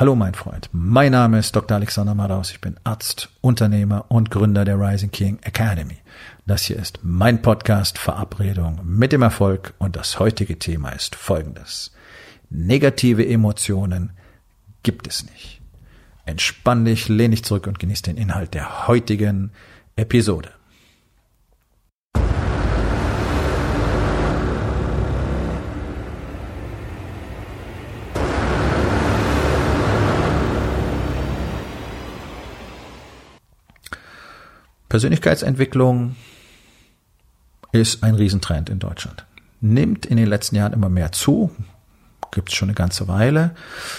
Hallo mein Freund, mein Name ist Dr. Alexander Madaus, ich bin Arzt, Unternehmer und Gründer der Rising King Academy. Das hier ist mein Podcast Verabredung mit dem Erfolg und das heutige Thema ist folgendes. Negative Emotionen gibt es nicht. Entspann dich, lehn dich zurück und genieß den Inhalt der heutigen Episode. Persönlichkeitsentwicklung ist ein Riesentrend in Deutschland. Nimmt in den letzten Jahren immer mehr zu. Gibt es schon eine ganze Weile.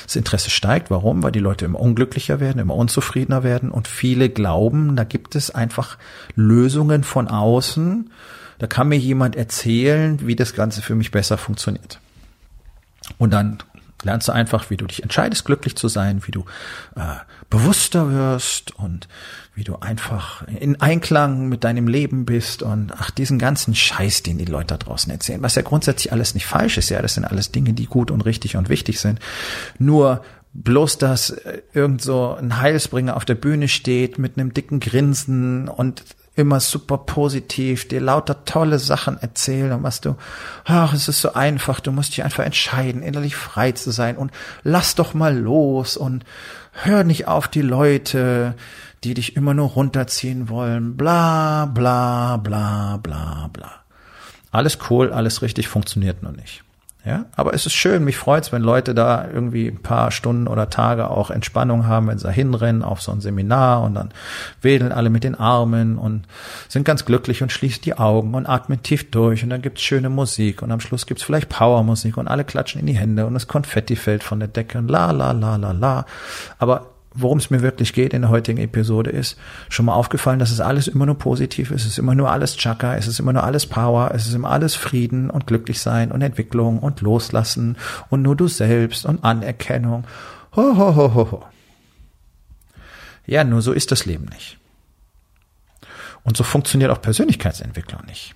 Das Interesse steigt. Warum? Weil die Leute immer unglücklicher werden, immer unzufriedener werden und viele glauben, da gibt es einfach Lösungen von außen. Da kann mir jemand erzählen, wie das Ganze für mich besser funktioniert. Und dann lernst du einfach, wie du dich entscheidest, glücklich zu sein, wie du äh, bewusster wirst und wie du einfach in Einklang mit deinem Leben bist und ach, diesen ganzen Scheiß, den die Leute da draußen erzählen, was ja grundsätzlich alles nicht falsch ist, ja, das sind alles Dinge, die gut und richtig und wichtig sind. Nur bloß, dass äh, irgend so ein Heilsbringer auf der Bühne steht mit einem dicken Grinsen und immer super positiv, dir lauter tolle Sachen erzählen und was du, ach, es ist so einfach, du musst dich einfach entscheiden, innerlich frei zu sein und lass doch mal los und hör nicht auf die Leute, die dich immer nur runterziehen wollen, bla, bla, bla, bla, bla. Alles cool, alles richtig, funktioniert nur nicht. Ja, aber es ist schön, mich freut's, wenn Leute da irgendwie ein paar Stunden oder Tage auch Entspannung haben, wenn sie da hinrennen auf so ein Seminar und dann wedeln alle mit den Armen und sind ganz glücklich und schließen die Augen und atmen tief durch und dann gibt's schöne Musik und am Schluss gibt's vielleicht Powermusik und alle klatschen in die Hände und das Konfetti fällt von der Decke und la la la la la. Aber worum es mir wirklich geht in der heutigen Episode ist, schon mal aufgefallen, dass es alles immer nur positiv ist. Es ist immer nur alles Chaka, es ist immer nur alles Power, es ist immer alles Frieden und glücklich sein und Entwicklung und Loslassen und nur du selbst und Anerkennung. Ho, ho, ho, ho, ho. Ja, nur so ist das Leben nicht. Und so funktioniert auch Persönlichkeitsentwicklung nicht.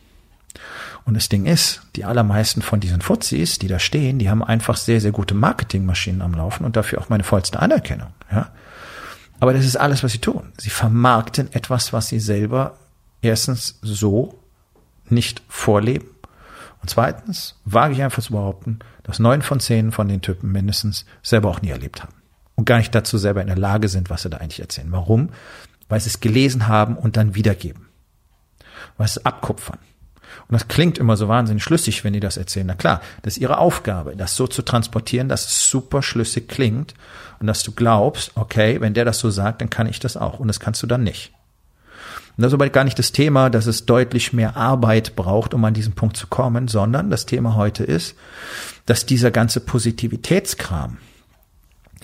Und das Ding ist, die allermeisten von diesen Fuzis, die da stehen, die haben einfach sehr, sehr gute Marketingmaschinen am Laufen und dafür auch meine vollste Anerkennung. Ja? Aber das ist alles, was sie tun. Sie vermarkten etwas, was sie selber erstens so nicht vorleben. Und zweitens wage ich einfach zu behaupten, dass neun von zehn von den Typen mindestens selber auch nie erlebt haben. Und gar nicht dazu selber in der Lage sind, was sie da eigentlich erzählen. Warum? Weil sie es gelesen haben und dann wiedergeben. Weil sie es abkupfern. Und das klingt immer so wahnsinnig schlüssig, wenn die das erzählen. Na klar, das ist ihre Aufgabe, das so zu transportieren, dass es super schlüssig klingt und dass du glaubst, okay, wenn der das so sagt, dann kann ich das auch. Und das kannst du dann nicht. Und das ist aber gar nicht das Thema, dass es deutlich mehr Arbeit braucht, um an diesen Punkt zu kommen, sondern das Thema heute ist, dass dieser ganze Positivitätskram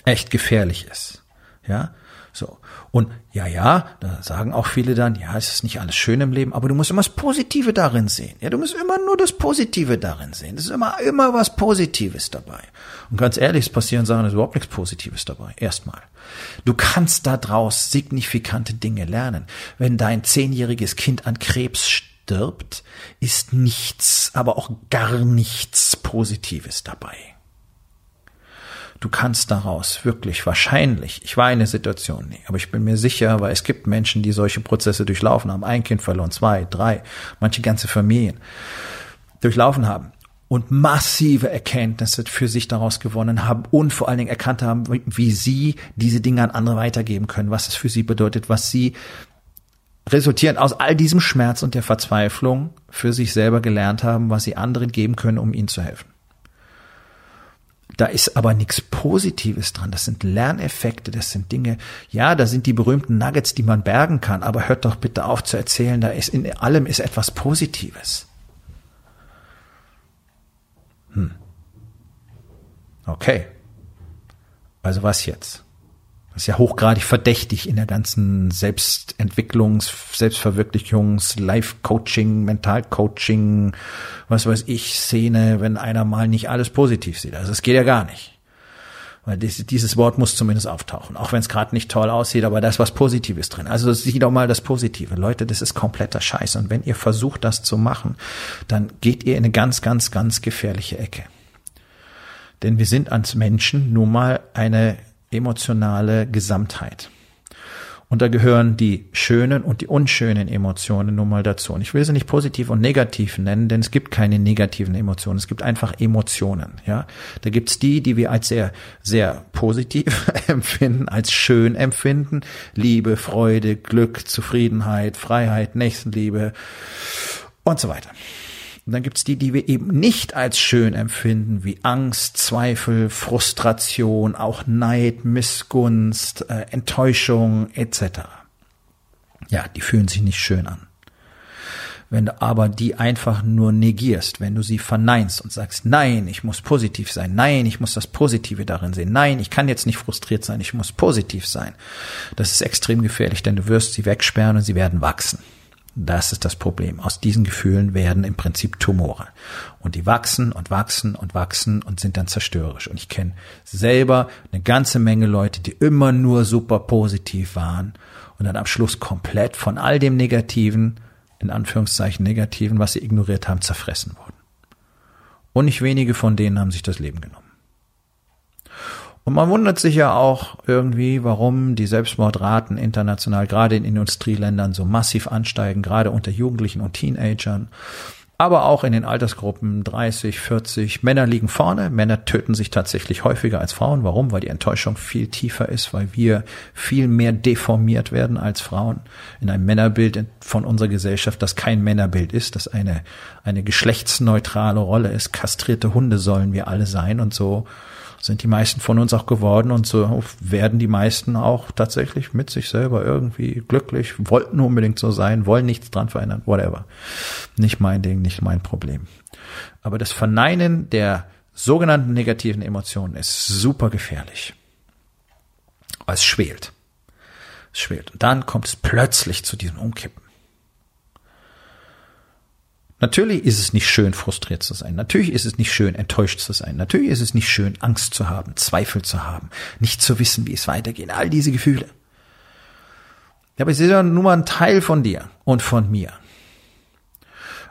echt gefährlich ist. Ja, so. Und ja, ja, da sagen auch viele dann, ja, es ist nicht alles schön im Leben, aber du musst immer das Positive darin sehen. Ja, du musst immer nur das Positive darin sehen. Es ist immer, immer was Positives dabei. Und ganz ehrlich, es passieren Sachen, es ist überhaupt nichts Positives dabei. Erstmal. Du kannst daraus signifikante Dinge lernen. Wenn dein zehnjähriges Kind an Krebs stirbt, ist nichts, aber auch gar nichts Positives dabei du kannst daraus wirklich wahrscheinlich, ich war in der Situation nie, aber ich bin mir sicher, weil es gibt Menschen, die solche Prozesse durchlaufen haben, ein Kind verloren, zwei, drei, manche ganze Familien durchlaufen haben und massive Erkenntnisse für sich daraus gewonnen haben und vor allen Dingen erkannt haben, wie sie diese Dinge an andere weitergeben können, was es für sie bedeutet, was sie resultierend aus all diesem Schmerz und der Verzweiflung für sich selber gelernt haben, was sie anderen geben können, um ihnen zu helfen. Da ist aber nichts Positives dran. Das sind Lerneffekte, das sind Dinge, ja, da sind die berühmten Nuggets, die man bergen kann, aber hört doch bitte auf zu erzählen, da ist in allem ist etwas Positives. Hm. Okay. Also was jetzt? Das ist ja hochgradig verdächtig in der ganzen Selbstentwicklungs-, Selbstverwirklichungs-, Life-Coaching, Mental-Coaching, was weiß ich, Szene, wenn einer mal nicht alles positiv sieht. Also es geht ja gar nicht. Weil dieses Wort muss zumindest auftauchen, auch wenn es gerade nicht toll aussieht, aber da ist was Positives drin. Also sieh doch mal das Positive. Leute, das ist kompletter Scheiß. Und wenn ihr versucht, das zu machen, dann geht ihr in eine ganz, ganz, ganz gefährliche Ecke. Denn wir sind als Menschen nun mal eine emotionale Gesamtheit. Und da gehören die schönen und die unschönen Emotionen nun mal dazu. Und ich will sie nicht positiv und negativ nennen, denn es gibt keine negativen Emotionen. Es gibt einfach Emotionen. Ja, da gibt's die, die wir als sehr, sehr positiv empfinden, als schön empfinden: Liebe, Freude, Glück, Zufriedenheit, Freiheit, Nächstenliebe und so weiter. Und dann gibt's die, die wir eben nicht als schön empfinden, wie Angst, Zweifel, Frustration, auch Neid, Missgunst, äh, Enttäuschung etc. Ja, die fühlen sich nicht schön an. Wenn du aber die einfach nur negierst, wenn du sie verneinst und sagst, nein, ich muss positiv sein, nein, ich muss das Positive darin sehen, nein, ich kann jetzt nicht frustriert sein, ich muss positiv sein, das ist extrem gefährlich, denn du wirst sie wegsperren und sie werden wachsen. Das ist das Problem. Aus diesen Gefühlen werden im Prinzip Tumore. Und die wachsen und wachsen und wachsen und sind dann zerstörerisch. Und ich kenne selber eine ganze Menge Leute, die immer nur super positiv waren und dann am Schluss komplett von all dem Negativen, in Anführungszeichen Negativen, was sie ignoriert haben, zerfressen wurden. Und nicht wenige von denen haben sich das Leben genommen. Und man wundert sich ja auch irgendwie, warum die Selbstmordraten international, gerade in Industrieländern, so massiv ansteigen, gerade unter Jugendlichen und Teenagern. Aber auch in den Altersgruppen 30, 40. Männer liegen vorne. Männer töten sich tatsächlich häufiger als Frauen. Warum? Weil die Enttäuschung viel tiefer ist, weil wir viel mehr deformiert werden als Frauen. In einem Männerbild von unserer Gesellschaft, das kein Männerbild ist, das eine, eine geschlechtsneutrale Rolle ist. Kastrierte Hunde sollen wir alle sein und so sind die meisten von uns auch geworden und so werden die meisten auch tatsächlich mit sich selber irgendwie glücklich, wollten unbedingt so sein, wollen nichts dran verändern, whatever. Nicht mein Ding, nicht mein Problem. Aber das Verneinen der sogenannten negativen Emotionen ist super gefährlich. es schwelt. Es schwelt. Und dann kommt es plötzlich zu diesem Umkippen. Natürlich ist es nicht schön, frustriert zu sein. Natürlich ist es nicht schön, enttäuscht zu sein. Natürlich ist es nicht schön, Angst zu haben, Zweifel zu haben, nicht zu wissen, wie es weitergeht. All diese Gefühle. Aber sie sind ja nur mal ein Teil von dir und von mir.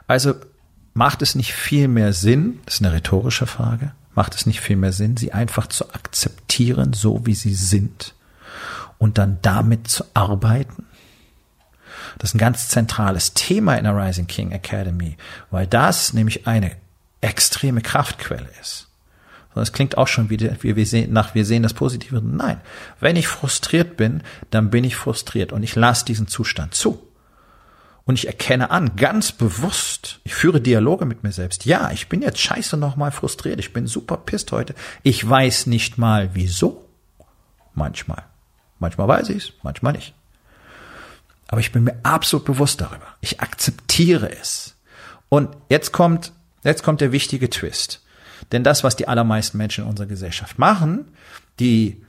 Also macht es nicht viel mehr Sinn, das ist eine rhetorische Frage, macht es nicht viel mehr Sinn, sie einfach zu akzeptieren, so wie sie sind und dann damit zu arbeiten? Das ist ein ganz zentrales Thema in der Rising King Academy, weil das nämlich eine extreme Kraftquelle ist. Das klingt auch schon wieder, wie wir sehen, nach wir sehen das Positive. Nein, wenn ich frustriert bin, dann bin ich frustriert und ich lasse diesen Zustand zu. Und ich erkenne an, ganz bewusst, ich führe Dialoge mit mir selbst. Ja, ich bin jetzt scheiße nochmal frustriert. Ich bin super pisst heute. Ich weiß nicht mal wieso. Manchmal. Manchmal weiß ich es, manchmal nicht. Aber ich bin mir absolut bewusst darüber. Ich akzeptiere es. Und jetzt kommt, jetzt kommt der wichtige Twist. Denn das, was die allermeisten Menschen in unserer Gesellschaft machen, die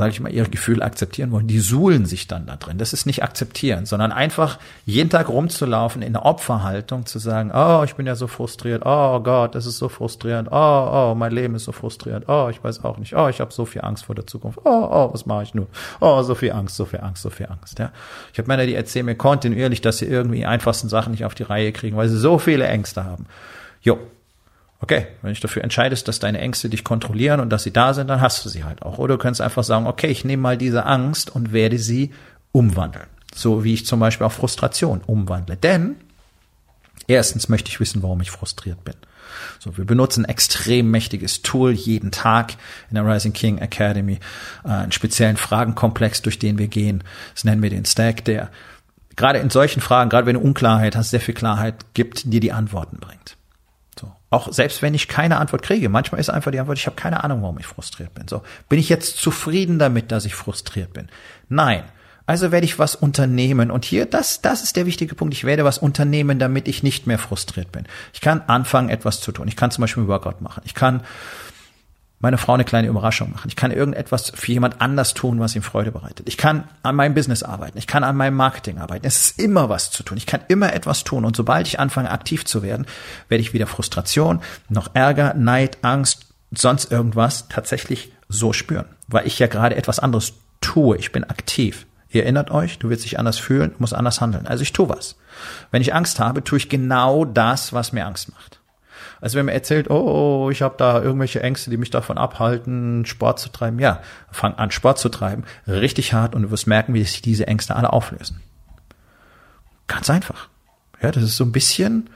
sage ich mal, ihre Gefühle akzeptieren wollen, die suhlen sich dann da drin. Das ist nicht akzeptieren, sondern einfach jeden Tag rumzulaufen in der Opferhaltung, zu sagen, oh, ich bin ja so frustriert, oh Gott, das ist so frustrierend, oh, oh, mein Leben ist so frustrierend, oh, ich weiß auch nicht, oh, ich habe so viel Angst vor der Zukunft, oh, oh, was mache ich nun? Oh, so viel Angst, so viel Angst, so viel Angst. Ja, Ich habe Männer, die erzählen mir kontinuierlich, dass sie irgendwie einfachsten Sachen nicht auf die Reihe kriegen, weil sie so viele Ängste haben. Jo, Okay, wenn ich dafür entscheidest, dass deine Ängste dich kontrollieren und dass sie da sind, dann hast du sie halt auch. Oder du kannst einfach sagen, okay, ich nehme mal diese Angst und werde sie umwandeln. So wie ich zum Beispiel auch Frustration umwandle. Denn erstens möchte ich wissen, warum ich frustriert bin. So, wir benutzen ein extrem mächtiges Tool jeden Tag in der Rising King Academy, äh, einen speziellen Fragenkomplex, durch den wir gehen. Das nennen wir den Stack, der gerade in solchen Fragen, gerade wenn du Unklarheit hast, sehr viel Klarheit gibt, dir die Antworten bringt. Auch selbst wenn ich keine Antwort kriege, manchmal ist einfach die Antwort, ich habe keine Ahnung, warum ich frustriert bin. So, bin ich jetzt zufrieden damit, dass ich frustriert bin? Nein. Also werde ich was unternehmen. Und hier, das, das ist der wichtige Punkt. Ich werde was unternehmen, damit ich nicht mehr frustriert bin. Ich kann anfangen, etwas zu tun. Ich kann zum Beispiel einen Workout machen. Ich kann meine Frau eine kleine Überraschung machen. Ich kann irgendetwas für jemand anders tun, was ihm Freude bereitet. Ich kann an meinem Business arbeiten. Ich kann an meinem Marketing arbeiten. Es ist immer was zu tun. Ich kann immer etwas tun. Und sobald ich anfange, aktiv zu werden, werde ich wieder Frustration, noch Ärger, Neid, Angst, sonst irgendwas tatsächlich so spüren. Weil ich ja gerade etwas anderes tue. Ich bin aktiv. Ihr erinnert euch, du wirst dich anders fühlen, musst anders handeln. Also ich tue was. Wenn ich Angst habe, tue ich genau das, was mir Angst macht. Also wenn man erzählt, oh, ich habe da irgendwelche Ängste, die mich davon abhalten, Sport zu treiben, ja, fang an, Sport zu treiben, richtig hart und du wirst merken, wie sich diese Ängste alle auflösen. Ganz einfach. Ja, das ist so ein bisschen,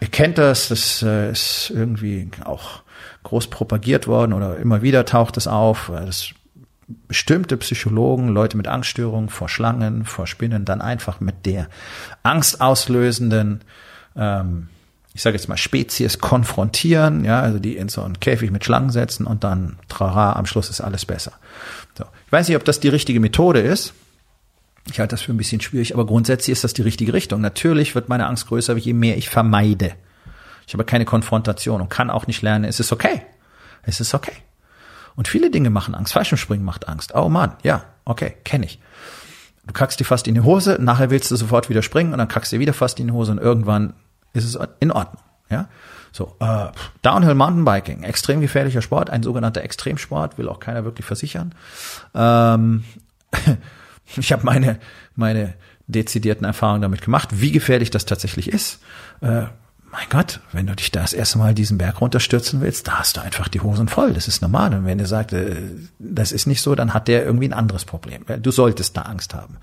ihr kennt das, das äh, ist irgendwie auch groß propagiert worden oder immer wieder taucht es auf, dass bestimmte Psychologen Leute mit Angststörungen vor Schlangen, vor Spinnen dann einfach mit der angstauslösenden ähm, ich sage jetzt mal Spezies konfrontieren, ja, also die in so einen Käfig mit Schlangen setzen und dann trara, am Schluss ist alles besser. So. Ich weiß nicht, ob das die richtige Methode ist. Ich halte das für ein bisschen schwierig, aber grundsätzlich ist das die richtige Richtung. Natürlich wird meine Angst größer, je mehr ich vermeide. Ich habe keine Konfrontation und kann auch nicht lernen, es ist okay. Es ist okay. Und viele Dinge machen Angst. Fallschirmspringen macht Angst. Oh Mann, ja, okay, kenne ich. Du kackst dir fast in die Hose, nachher willst du sofort wieder springen und dann kackst dir wieder fast in die Hose und irgendwann ist es in Ordnung. Ja, so äh, Downhill Mountainbiking, extrem gefährlicher Sport, ein sogenannter Extremsport, will auch keiner wirklich versichern. Ähm, ich habe meine meine dezidierten Erfahrungen damit gemacht, wie gefährlich das tatsächlich ist. Äh, mein Gott, wenn du dich das erste Mal diesen Berg runterstürzen willst, da hast du einfach die Hosen voll. Das ist normal. Und wenn der sagt, äh, das ist nicht so, dann hat der irgendwie ein anderes Problem. Du solltest da Angst haben.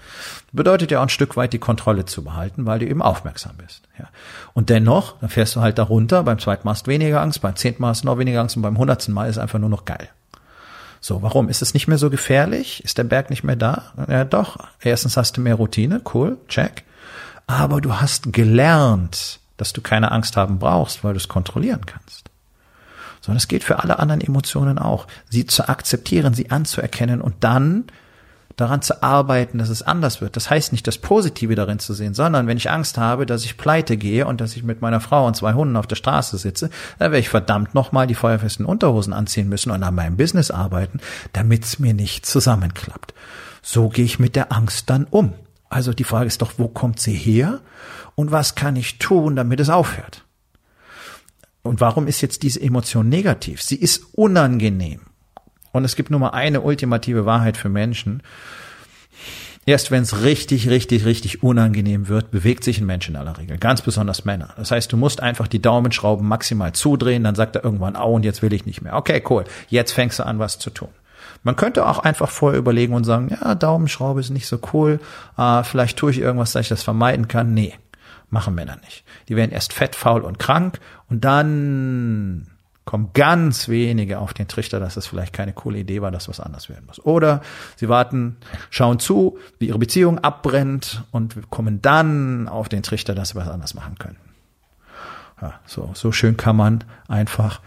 Bedeutet ja auch ein Stück weit die Kontrolle zu behalten, weil du eben aufmerksam bist. Und dennoch, dann fährst du halt da runter. Beim zweiten Mal hast du weniger Angst, beim zehnten Mal hast du noch weniger Angst und beim hundertsten Mal ist einfach nur noch geil. So, warum? Ist es nicht mehr so gefährlich? Ist der Berg nicht mehr da? Ja, doch. Erstens hast du mehr Routine. Cool. Check. Aber du hast gelernt, dass du keine Angst haben brauchst, weil du es kontrollieren kannst. Sondern es geht für alle anderen Emotionen auch. Sie zu akzeptieren, sie anzuerkennen und dann daran zu arbeiten, dass es anders wird. Das heißt nicht das Positive darin zu sehen, sondern wenn ich Angst habe, dass ich pleite gehe und dass ich mit meiner Frau und zwei Hunden auf der Straße sitze, dann werde ich verdammt nochmal die feuerfesten Unterhosen anziehen müssen und an meinem Business arbeiten, damit es mir nicht zusammenklappt. So gehe ich mit der Angst dann um. Also die Frage ist doch, wo kommt sie her und was kann ich tun, damit es aufhört? Und warum ist jetzt diese Emotion negativ? Sie ist unangenehm. Und es gibt nur mal eine ultimative Wahrheit für Menschen. Erst wenn es richtig, richtig, richtig unangenehm wird, bewegt sich ein Mensch in aller Regel. Ganz besonders Männer. Das heißt, du musst einfach die Daumenschrauben maximal zudrehen, dann sagt er irgendwann, au, und jetzt will ich nicht mehr. Okay, cool. Jetzt fängst du an, was zu tun. Man könnte auch einfach vorher überlegen und sagen, ja, Daumenschraube ist nicht so cool, äh, vielleicht tue ich irgendwas, dass ich das vermeiden kann. Nee, machen Männer nicht. Die werden erst fett, faul und krank und dann kommen ganz wenige auf den Trichter, dass das vielleicht keine coole Idee war, dass was anders werden muss. Oder sie warten, schauen zu, wie ihre Beziehung abbrennt und kommen dann auf den Trichter, dass sie was anders machen können. Ja, so, so schön kann man einfach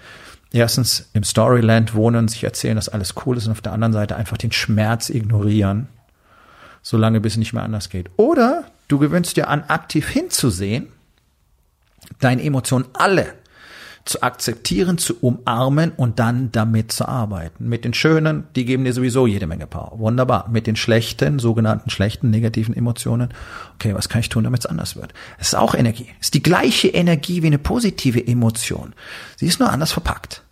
erstens im Storyland wohnen, sich erzählen, dass alles cool ist und auf der anderen Seite einfach den Schmerz ignorieren, solange bis es nicht mehr anders geht. Oder du gewöhnst dir an, aktiv hinzusehen, deine Emotionen alle zu akzeptieren, zu umarmen und dann damit zu arbeiten. Mit den schönen, die geben dir sowieso jede Menge Power. Wunderbar. Mit den schlechten, sogenannten schlechten, negativen Emotionen, okay, was kann ich tun, damit es anders wird? Es ist auch Energie. Es ist die gleiche Energie wie eine positive Emotion. Sie ist nur anders verpackt.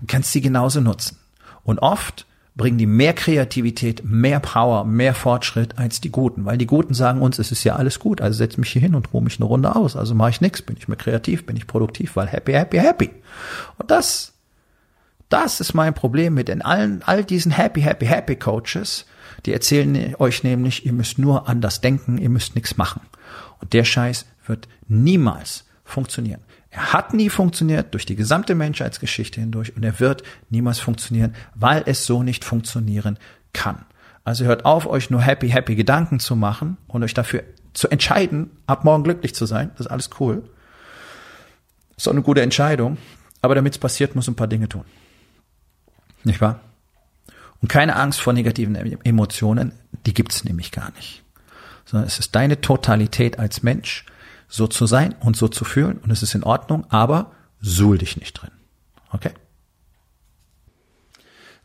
Du kannst sie genauso nutzen. Und oft bringen die mehr Kreativität, mehr Power, mehr Fortschritt als die Guten. Weil die Guten sagen uns, es ist ja alles gut, also setz mich hier hin und ruhe mich eine Runde aus. Also mache ich nichts, bin ich mehr kreativ, bin ich produktiv, weil happy, happy, happy. Und das, das ist mein Problem mit in allen, all diesen happy, happy, happy Coaches. Die erzählen euch nämlich, ihr müsst nur anders denken, ihr müsst nichts machen. Und der Scheiß wird niemals funktionieren. Er hat nie funktioniert durch die gesamte Menschheitsgeschichte hindurch und er wird niemals funktionieren, weil es so nicht funktionieren kann. Also hört auf, euch nur happy, happy Gedanken zu machen und euch dafür zu entscheiden, ab morgen glücklich zu sein. Das ist alles cool. ist auch eine gute Entscheidung. Aber damit es passiert, muss ein paar Dinge tun. Nicht wahr? Und keine Angst vor negativen Emotionen, die gibt's nämlich gar nicht. Sondern es ist deine Totalität als Mensch, so zu sein und so zu fühlen und es ist in Ordnung, aber suhl dich nicht drin. Okay?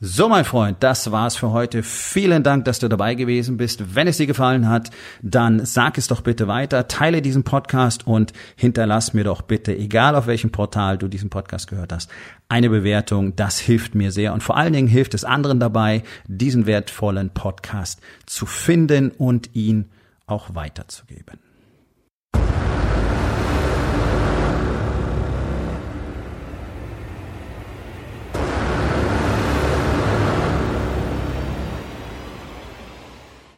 So, mein Freund, das war's für heute. Vielen Dank, dass du dabei gewesen bist. Wenn es dir gefallen hat, dann sag es doch bitte weiter, teile diesen Podcast und hinterlass mir doch bitte, egal auf welchem Portal du diesen Podcast gehört hast, eine Bewertung. Das hilft mir sehr und vor allen Dingen hilft es anderen dabei, diesen wertvollen Podcast zu finden und ihn auch weiterzugeben.